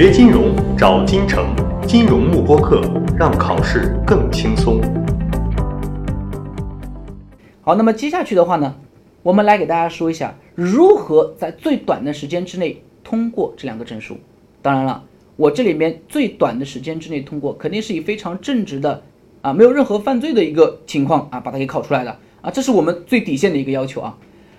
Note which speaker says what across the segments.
Speaker 1: 学金融找金城，金融慕播课，让考试更轻松。
Speaker 2: 好，那么接下去的话呢，我们来给大家说一下如何在最短的时间之内通过这两个证书。当然了，我这里面最短的时间之内通过，肯定是以非常正直的啊，没有任何犯罪的一个情况啊，把它给考出来的啊，这是我们最底线的一个要求啊，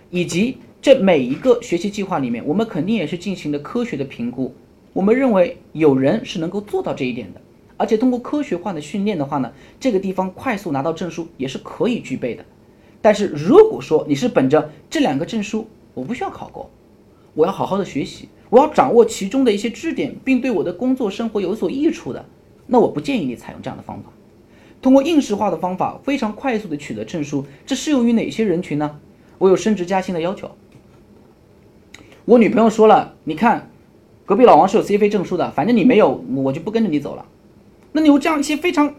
Speaker 2: 以及。这每一个学习计划里面，我们肯定也是进行了科学的评估。我们认为有人是能够做到这一点的，而且通过科学化的训练的话呢，这个地方快速拿到证书也是可以具备的。但是如果说你是本着这两个证书我不需要考过，我要好好的学习，我要掌握其中的一些知识点，并对我的工作生活有所益处的，那我不建议你采用这样的方法。通过应试化的方法非常快速的取得证书，这适用于哪些人群呢？我有升职加薪的要求。我女朋友说了，你看，隔壁老王是有 CFA 证书的，反正你没有，我就不跟着你走了。那你有这样一些非常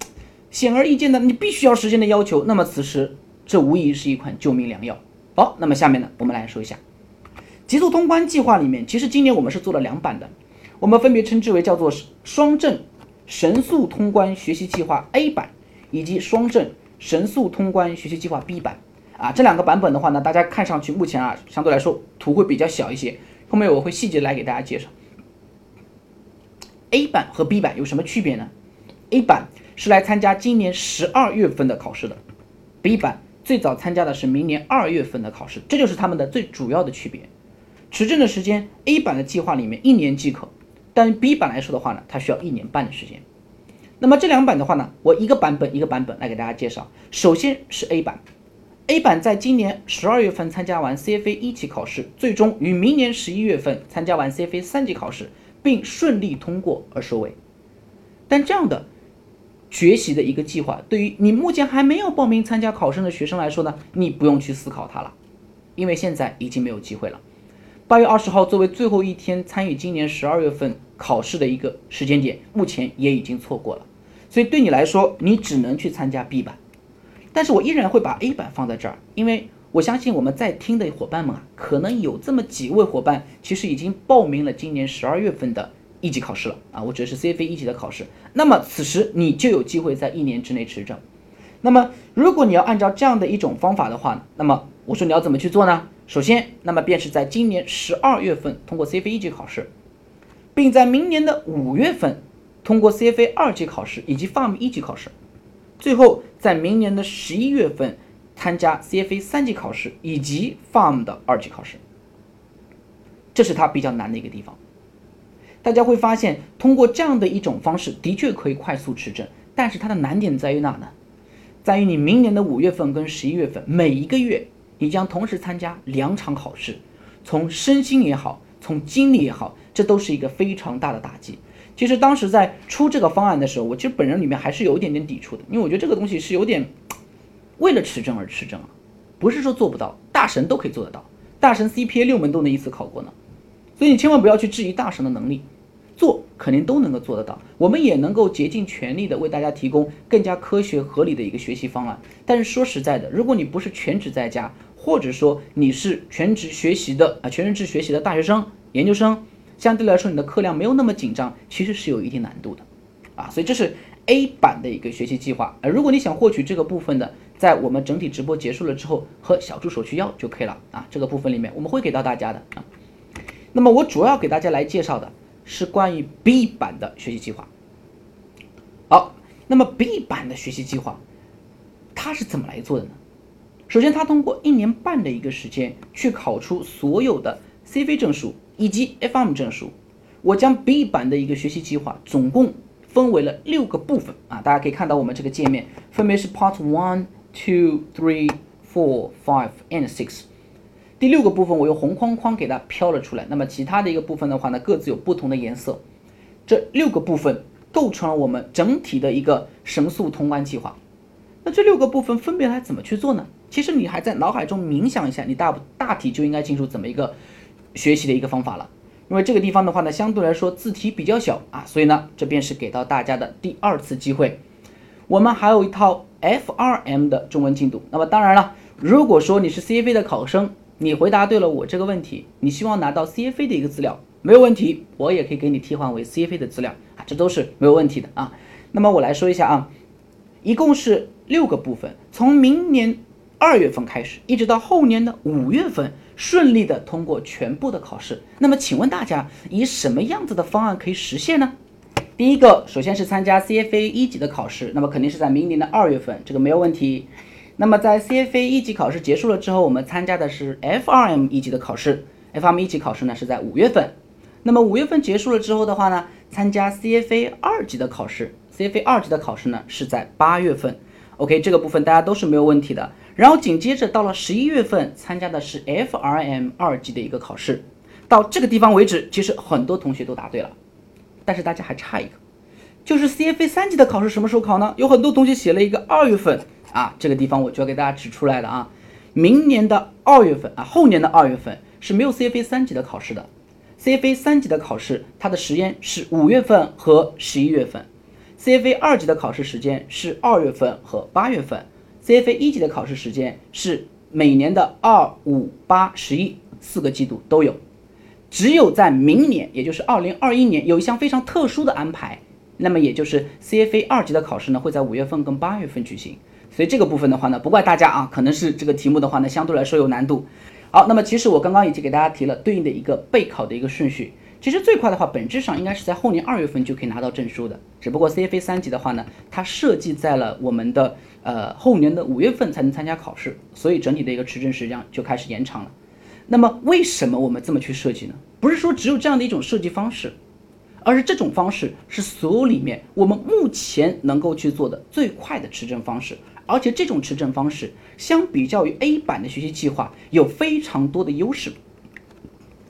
Speaker 2: 显而易见的，你必须要实现的要求，那么此时这无疑是一款救命良药。好，那么下面呢，我们来说一下极速通关计划里面，其实今年我们是做了两版的，我们分别称之为叫做双证神速通关学习计划 A 版以及双证神速通关学习计划 B 版。啊，这两个版本的话呢，大家看上去目前啊，相对来说图会比较小一些。后面我会细节来给大家介绍。A 版和 B 版有什么区别呢？A 版是来参加今年十二月份的考试的，B 版最早参加的是明年二月份的考试，这就是他们的最主要的区别。持证的时间，A 版的计划里面一年即可，但 B 版来说的话呢，它需要一年半的时间。那么这两版的话呢，我一个版本一个版本来给大家介绍。首先是 A 版。A 版在今年十二月份参加完 CFA 一级考试，最终于明年十一月份参加完 CFA 三级考试，并顺利通过而收尾。但这样的学习的一个计划，对于你目前还没有报名参加考生的学生来说呢，你不用去思考它了，因为现在已经没有机会了。八月二十号作为最后一天参与今年十二月份考试的一个时间点，目前也已经错过了，所以对你来说，你只能去参加 B 版。但是我依然会把 A 版放在这儿，因为我相信我们在听的伙伴们啊，可能有这么几位伙伴，其实已经报名了今年十二月份的一级考试了啊，我指的是 CFA 一级的考试。那么此时你就有机会在一年之内持证。那么如果你要按照这样的一种方法的话，那么我说你要怎么去做呢？首先，那么便是在今年十二月份通过 CFA 一级考试，并在明年的五月份通过 CFA 二级考试以及 FAM 一级考试。最后，在明年的十一月份参加 CFA 三级考试以及 Farm 的二级考试，这是它比较难的一个地方。大家会发现，通过这样的一种方式，的确可以快速持证，但是它的难点在于哪呢？在于你明年的五月份跟十一月份，每一个月你将同时参加两场考试，从身心也好，从精力也好，这都是一个非常大的打击。其实当时在出这个方案的时候，我其实本人里面还是有一点点抵触的，因为我觉得这个东西是有点为了持证而持证啊，不是说做不到，大神都可以做得到，大神 CPA 六门都能一次考过呢，所以你千万不要去质疑大神的能力，做肯定都能够做得到，我们也能够竭尽全力的为大家提供更加科学合理的一个学习方案。但是说实在的，如果你不是全职在家，或者说你是全职学习的啊，全日制学习的大学生、研究生。相对来说，你的课量没有那么紧张，其实是有一定难度的，啊，所以这是 A 版的一个学习计划。呃，如果你想获取这个部分的，在我们整体直播结束了之后，和小助手去要就可以了啊。这个部分里面我们会给到大家的啊。那么我主要给大家来介绍的是关于 B 版的学习计划。好，那么 B 版的学习计划，它是怎么来做的呢？首先，它通过一年半的一个时间去考出所有的 CV 证书。以及 FM 证书，我将 B 版的一个学习计划总共分为了六个部分啊，大家可以看到我们这个界面分别是 Part One、Two、Three、Four、Five and Six。第六个部分我用红框框给它飘了出来，那么其他的一个部分的话呢，各自有不同的颜色。这六个部分构成了我们整体的一个神速通关计划。那这六个部分分别来怎么去做呢？其实你还在脑海中冥想一下，你大大体就应该清楚怎么一个。学习的一个方法了，因为这个地方的话呢，相对来说字体比较小啊，所以呢，这便是给到大家的第二次机会。我们还有一套 FRM 的中文进度。那么当然了，如果说你是 CFA 的考生，你回答对了我这个问题，你希望拿到 CFA 的一个资料，没有问题，我也可以给你替换为 CFA 的资料啊，这都是没有问题的啊。那么我来说一下啊，一共是六个部分，从明年二月份开始，一直到后年的五月份，顺利的通过全部的考试。那么请问大家，以什么样子的方案可以实现呢？第一个，首先是参加 CFA 一级的考试，那么肯定是在明年的二月份，这个没有问题。那么在 CFA 一级考试结束了之后，我们参加的是 FRM 一级的考试。FRM 一级考试呢是在五月份。那么五月份结束了之后的话呢，参加 CFA 二级的考试。CFA 二级的考试呢是在八月份。OK，这个部分大家都是没有问题的。然后紧接着到了十一月份，参加的是 FRM 二级的一个考试。到这个地方为止，其实很多同学都答对了，但是大家还差一个，就是 CFA 三级的考试什么时候考呢？有很多同学写了一个二月份。啊，这个地方我就要给大家指出来了啊，明年的二月份啊，后年的二月份是没有 CFA 三级的考试的，CFA 三级的考试它的时间是五月份和十一月份，CFA 二级的考试时间是二月份和八月份，CFA 一级的考试时间是每年的二五八十一四个季度都有，只有在明年，也就是二零二一年有一项非常特殊的安排，那么也就是 CFA 二级的考试呢会在五月份跟八月份举行。所以这个部分的话呢，不怪大家啊，可能是这个题目的话呢，相对来说有难度。好，那么其实我刚刚已经给大家提了对应的一个备考的一个顺序。其实最快的话，本质上应该是在后年二月份就可以拿到证书的。只不过 CFA 三级的话呢，它设计在了我们的呃后年的五月份才能参加考试，所以整体的一个持证时间就开始延长了。那么为什么我们这么去设计呢？不是说只有这样的一种设计方式，而是这种方式是所有里面我们目前能够去做的最快的持证方式。而且这种持证方式相比较于 A 版的学习计划有非常多的优势。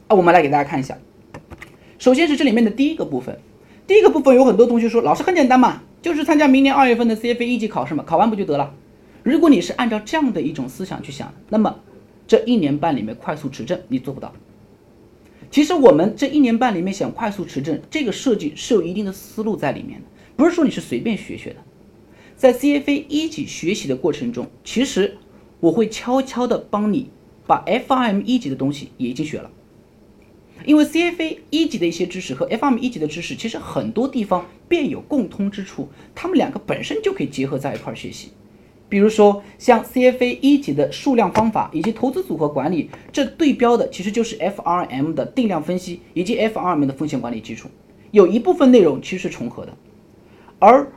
Speaker 2: 啊，我们来给大家看一下。首先是这里面的第一个部分，第一个部分有很多同学说，老师很简单嘛，就是参加明年二月份的 CFA 一级考试嘛，考完不就得了？如果你是按照这样的一种思想去想，那么这一年半里面快速持证你做不到。其实我们这一年半里面想快速持证，这个设计是有一定的思路在里面的，不是说你是随便学学的。在 CFA 一级学习的过程中，其实我会悄悄的帮你把 FRM 一级的东西也已经学了，因为 CFA 一级的一些知识和 FRM 一级的知识其实很多地方便有共通之处，他们两个本身就可以结合在一块儿学习。比如说像 CFA 一级的数量方法以及投资组合管理，这对标的其实就是 FRM 的定量分析以及 FRM 的风险管理基础，有一部分内容其实是重合的，而。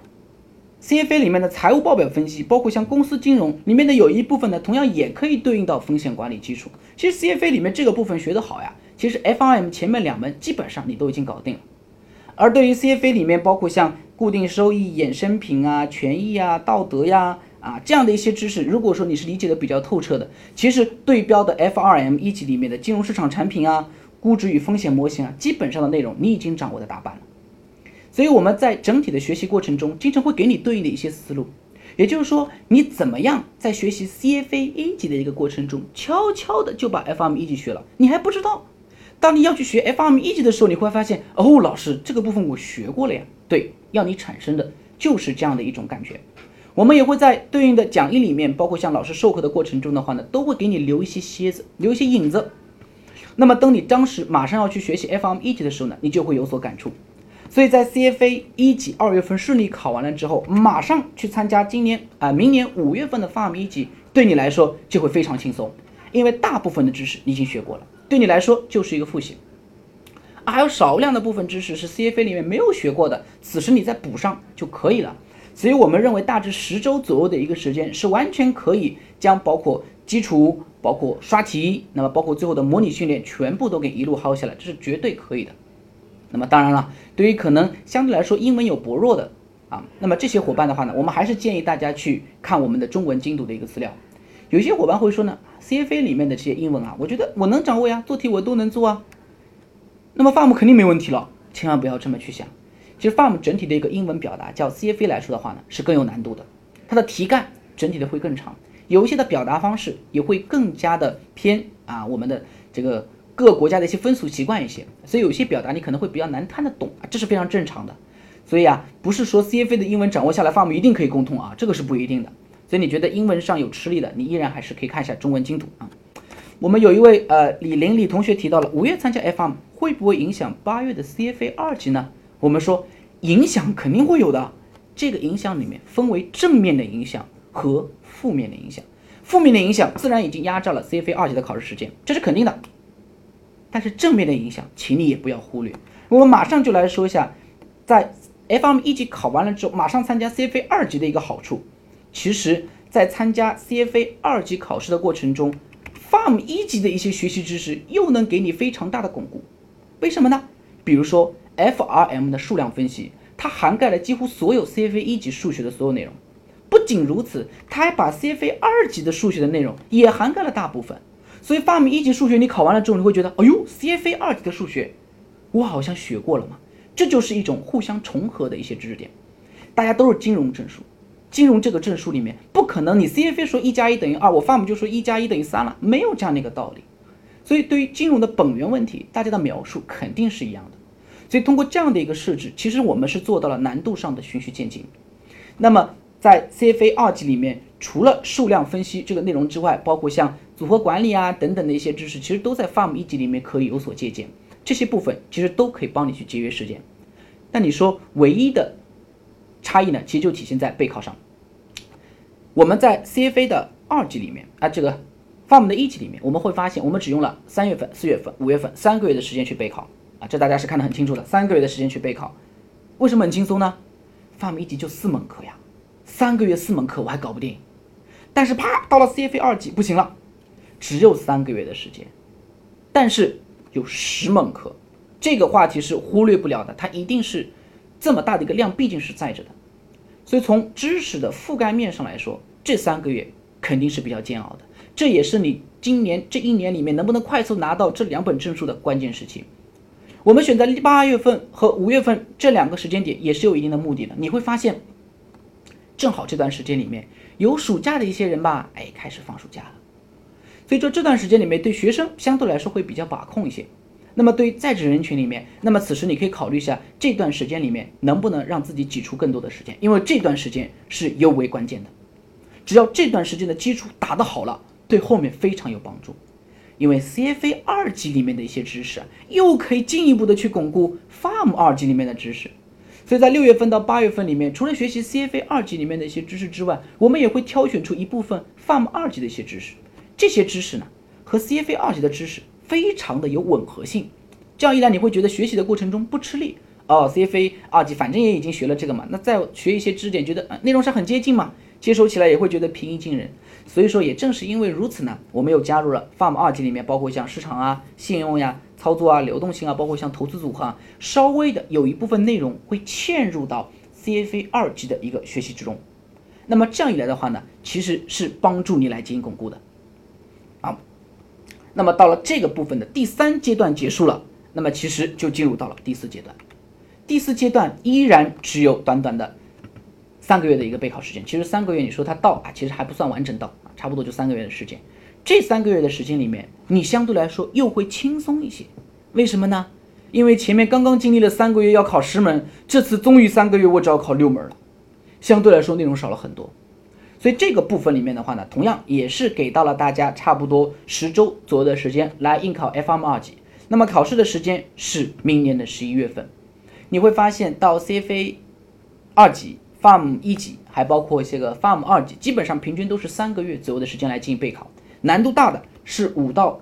Speaker 2: CFA 里面的财务报表分析，包括像公司金融里面的有一部分呢，同样也可以对应到风险管理基础。其实 CFA 里面这个部分学得好呀，其实 FRM 前面两门基本上你都已经搞定了。而对于 CFA 里面包括像固定收益、衍生品啊、权益啊、道德呀啊这样的一些知识，如果说你是理解的比较透彻的，其实对标的 FRM 一级里面的金融市场产品啊、估值与风险模型啊，基本上的内容你已经掌握的大半了。所以我们在整体的学习过程中，经常会给你对应的一些思路，也就是说，你怎么样在学习 CFA 一级的一个过程中，悄悄的就把 FRM 一级学了，你还不知道。当你要去学 FRM 一级的时候，你会发现，哦，老师这个部分我学过了呀。对，要你产生的就是这样的一种感觉。我们也会在对应的讲义里面，包括像老师授课的过程中的话呢，都会给你留一些楔子，留一些影子。那么等你当时马上要去学习 FM 一级的时候呢，你就会有所感触。所以在 CFA 一级二月份顺利考完了之后，马上去参加今年啊明年五月份的 FAM 一级，对你来说就会非常轻松，因为大部分的知识你已经学过了，对你来说就是一个复习，还有少量的部分知识是 CFA 里面没有学过的，此时你再补上就可以了。所以我们认为大致十周左右的一个时间是完全可以将包括基础、包括刷题，那么包括最后的模拟训练全部都给一路薅下来，这是绝对可以的。那么当然了，对于可能相对来说英文有薄弱的啊，那么这些伙伴的话呢，我们还是建议大家去看我们的中文精读的一个资料。有些伙伴会说呢，CFA 里面的这些英文啊，我觉得我能掌握呀，做题我都能做啊。那么 FAM 肯定没问题了，千万不要这么去想。其实 farm 整体的一个英文表达，叫 CFA 来说的话呢，是更有难度的，它的题干整体的会更长，有一些的表达方式也会更加的偏啊，我们的这个。各国家的一些风俗习惯一些，所以有些表达你可能会比较难看得懂啊，这是非常正常的。所以啊，不是说 CFA 的英文掌握下来，farm 一定可以沟通啊，这个是不一定的。所以你觉得英文上有吃力的，你依然还是可以看一下中文精读啊。我们有一位呃李林李同学提到了五月参加 FM 会不会影响八月的 CFA 二级呢？我们说影响肯定会有的，这个影响里面分为正面的影响和负面的影响。负面的影响自然已经压榨了 CFA 二级的考试时间，这是肯定的。但是正面的影响，请你也不要忽略。我们马上就来说一下，在 FM 一级考完了之后，马上参加 CFA 二级的一个好处。其实，在参加 CFA 二级考试的过程中，FAM 一级的一些学习知识又能给你非常大的巩固。为什么呢？比如说 FRM 的数量分析，它涵盖了几乎所有 CFA 一级数学的所有内容。不仅如此，它还把 CFA 二级的数学的内容也涵盖了大部分。所以 FAM 一级数学你考完了之后，你会觉得，哎呦，CFA 二级的数学，我好像学过了嘛。这就是一种互相重合的一些知识点。大家都是金融证书。金融这个证书里面不可能，你 CFA 说一加一等于二，我 FAM 就说一加一等于三了，没有这样的一个道理。所以对于金融的本源问题，大家的描述肯定是一样的。所以通过这样的一个设置，其实我们是做到了难度上的循序渐进。那么在 CFA 二级里面，除了数量分析这个内容之外，包括像组合管理啊等等的一些知识，其实都在 Farm 一级里面可以有所借鉴。这些部分其实都可以帮你去节约时间。那你说唯一的差异呢？其实就体现在备考上。我们在 CFA 的二级里面啊，这个 Farm 的一级里面，我们会发现，我们只用了三月份、四月份、五月份三个月的时间去备考这大家是看得很清楚的，三个月的时间去备考，为什么很轻松呢？FAM 一级就四门课呀，三个月四门课我还搞不定，但是啪到了 CFA 二级不行了，只有三个月的时间，但是有十门课，这个话题是忽略不了的，它一定是这么大的一个量，毕竟是在着的。所以从知识的覆盖面上来说，这三个月肯定是比较煎熬的，这也是你今年这一年里面能不能快速拿到这两本证书的关键时期。我们选择八月份和五月份这两个时间点也是有一定的目的的。你会发现，正好这段时间里面有暑假的一些人吧，哎，开始放暑假了，所以说这段时间里面对学生相对来说会比较把控一些。那么对于在职人群里面，那么此时你可以考虑一下这段时间里面能不能让自己挤出更多的时间，因为这段时间是尤为关键的。只要这段时间的基础打得好了，对后面非常有帮助。因为 CFA 二级里面的一些知识，又可以进一步的去巩固 Farm 二级里面的知识。所以在六月份到八月份里面，除了学习 CFA 二级里面的一些知识之外，我们也会挑选出一部分 Farm 二级的一些知识。这些知识呢，和 CFA 二级的知识。非常的有吻合性，这样一来你会觉得学习的过程中不吃力哦。CFA 二级反正也已经学了这个嘛，那再学一些知识点，觉得内容是很接近嘛，接收起来也会觉得平易近人。所以说也正是因为如此呢，我们又加入了 Farm 二级里面，包括像市场啊、信用呀、操作啊、流动性啊，包括像投资组合啊，稍微的有一部分内容会嵌入到 CFA 二级的一个学习之中。那么这样一来的话呢，其实是帮助你来进行巩固的。那么到了这个部分的第三阶段结束了，那么其实就进入到了第四阶段。第四阶段依然只有短短的三个月的一个备考时间。其实三个月你说它到啊，其实还不算完整到啊，差不多就三个月的时间。这三个月的时间里面，你相对来说又会轻松一些。为什么呢？因为前面刚刚经历了三个月要考十门，这次终于三个月我只要考六门了，相对来说内容少了很多。所以这个部分里面的话呢，同样也是给到了大家差不多十周左右的时间来应考 FM 二级。那么考试的时间是明年的十一月份。你会发现到 CFA 二级、farm 一级，还包括一些个 farm 二级，基本上平均都是三个月左右的时间来进行备考。难度大的是五到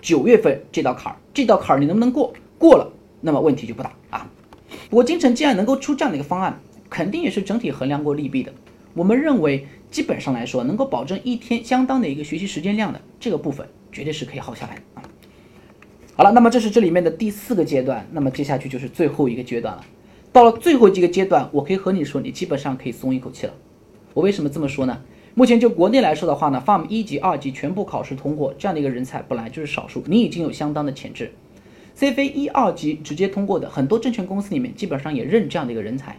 Speaker 2: 九月份这道坎儿，这道坎儿你能不能过？过了，那么问题就不大啊。不过金城既然能够出这样的一个方案，肯定也是整体衡量过利弊的。我们认为。基本上来说，能够保证一天相当的一个学习时间量的这个部分，绝对是可以耗下来的啊。好了，那么这是这里面的第四个阶段，那么接下去就是最后一个阶段了。到了最后几个阶段，我可以和你说，你基本上可以松一口气了。我为什么这么说呢？目前就国内来说的话呢，FARM 一级、二级全部考试通过这样的一个人才本来就是少数，你已经有相当的潜质。CFA 一、二级直接通过的很多证券公司里面，基本上也认这样的一个人才。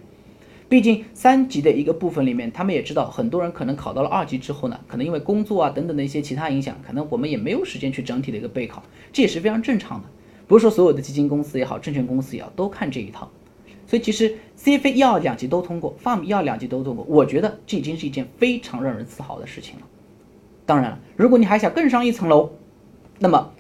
Speaker 2: 毕竟三级的一个部分里面，他们也知道很多人可能考到了二级之后呢，可能因为工作啊等等的一些其他影响，可能我们也没有时间去整体的一个备考，这也是非常正常的。不是说所有的基金公司也好，证券公司也好，都看这一套。所以其实 CFA 一二两级都通过，FARM 一二两级都通过，我觉得这已经是一件非常让人自豪的事情了。当然了，如果你还想更上一层楼，那么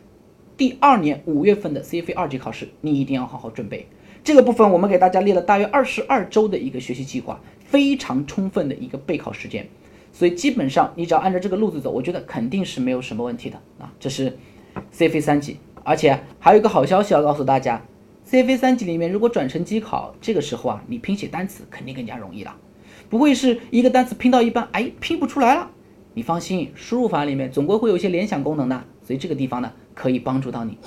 Speaker 2: 第二年五月份的 CFA 二级考试，你一定要好好准备。这个部分我们给大家列了大约二十二周的一个学习计划，非常充分的一个备考时间。所以基本上你只要按照这个路子走，我觉得肯定是没有什么问题的啊。这是 CFA 三级，而且还有一个好消息要告诉大家，CFA 三级里面如果转成机考，这个时候啊，你拼写单词肯定更加容易了，不会是一个单词拼到一半，哎，拼不出来了。你放心，输入法里面总归会有一些联想功能的，所以这个地方呢可以帮助到你。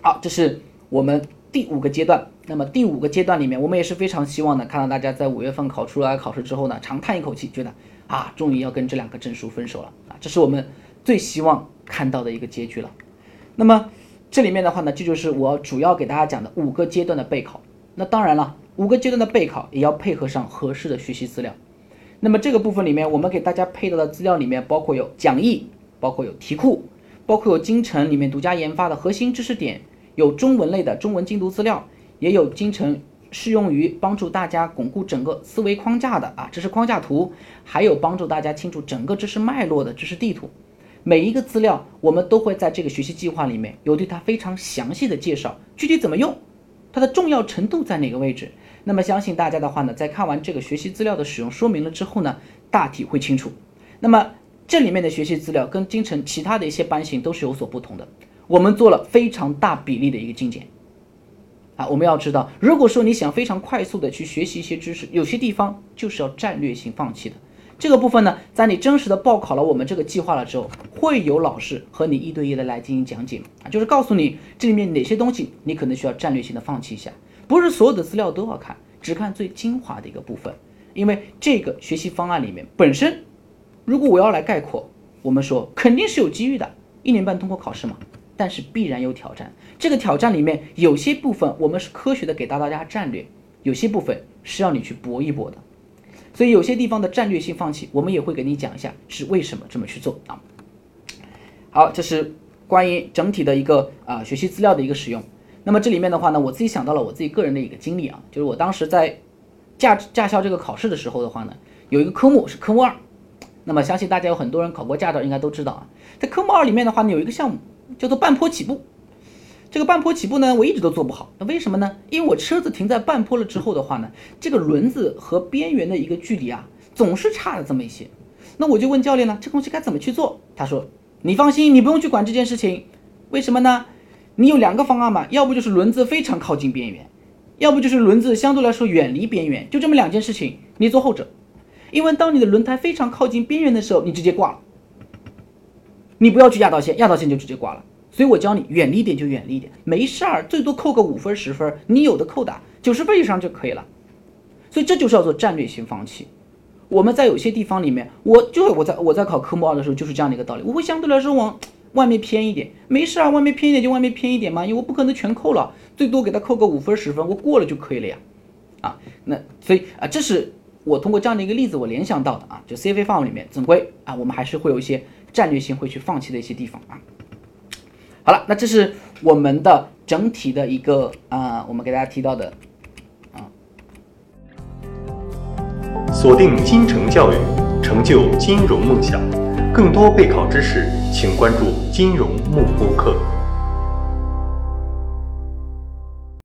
Speaker 2: 好，这是我们第五个阶段。那么第五个阶段里面，我们也是非常希望呢，看到大家在五月份考出来考试之后呢，长叹一口气，觉得啊，终于要跟这两个证书分手了啊，这是我们最希望看到的一个结局了。那么这里面的话呢，这就是我主要给大家讲的五个阶段的备考。那当然了，五个阶段的备考也要配合上合适的学习资料。那么这个部分里面，我们给大家配到的资料里面，包括有讲义，包括有题库，包括有京城里面独家研发的核心知识点，有中文类的中文精读资料。也有京城适用于帮助大家巩固整个思维框架的啊知识框架图，还有帮助大家清楚整个知识脉络的知识地图。每一个资料我们都会在这个学习计划里面有对它非常详细的介绍，具体怎么用，它的重要程度在哪个位置。那么相信大家的话呢，在看完这个学习资料的使用说明了之后呢，大体会清楚。那么这里面的学习资料跟京城其他的一些班型都是有所不同的，我们做了非常大比例的一个精简。啊，我们要知道，如果说你想非常快速的去学习一些知识，有些地方就是要战略性放弃的。这个部分呢，在你真实的报考了我们这个计划了之后，会有老师和你一对一的来进行讲解啊，就是告诉你这里面哪些东西你可能需要战略性的放弃一下，不是所有的资料都要看，只看最精华的一个部分。因为这个学习方案里面本身，如果我要来概括，我们说肯定是有机遇的，一年半通过考试嘛。但是必然有挑战，这个挑战里面有些部分我们是科学的给到大家战略，有些部分是要你去搏一搏的，所以有些地方的战略性放弃，我们也会给你讲一下是为什么这么去做啊。好，这是关于整体的一个啊学习资料的一个使用。那么这里面的话呢，我自己想到了我自己个人的一个经历啊，就是我当时在驾驾校这个考试的时候的话呢，有一个科目是科目二，那么相信大家有很多人考过驾照应该都知道啊，在科目二里面的话呢，有一个项目。叫做半坡起步，这个半坡起步呢，我一直都做不好。那为什么呢？因为我车子停在半坡了之后的话呢，这个轮子和边缘的一个距离啊，总是差了这么一些。那我就问教练呢，这东西该怎么去做？他说：“你放心，你不用去管这件事情。为什么呢？你有两个方案嘛，要不就是轮子非常靠近边缘，要不就是轮子相对来说远离边缘，就这么两件事情，你做后者。因为当你的轮胎非常靠近边缘的时候，你直接挂了。”你不要去压到线，压到线就直接挂了。所以我教你远离一点就远离一点，没事儿，最多扣个五分十分，你有的扣的，九十分以上就可以了。所以这就是要做战略性放弃。我们在有些地方里面，我就我在我在考科目二的时候就是这样的一个道理，我会相对来说往外面偏一点，没事啊，外面偏一点就外面偏一点嘛，因为我不可能全扣了，最多给他扣个五分十分，我过了就可以了呀。啊，那所以啊，这是我通过这样的一个例子我联想到的啊，就 CFA 范围里面总归啊，我们还是会有一些。战略性会去放弃的一些地方啊。好了，那这是我们的整体的一个啊，我们给大家提到的啊。
Speaker 1: 锁定金城教育，成就金融梦想。更多备考知识，请关注金融慕播课。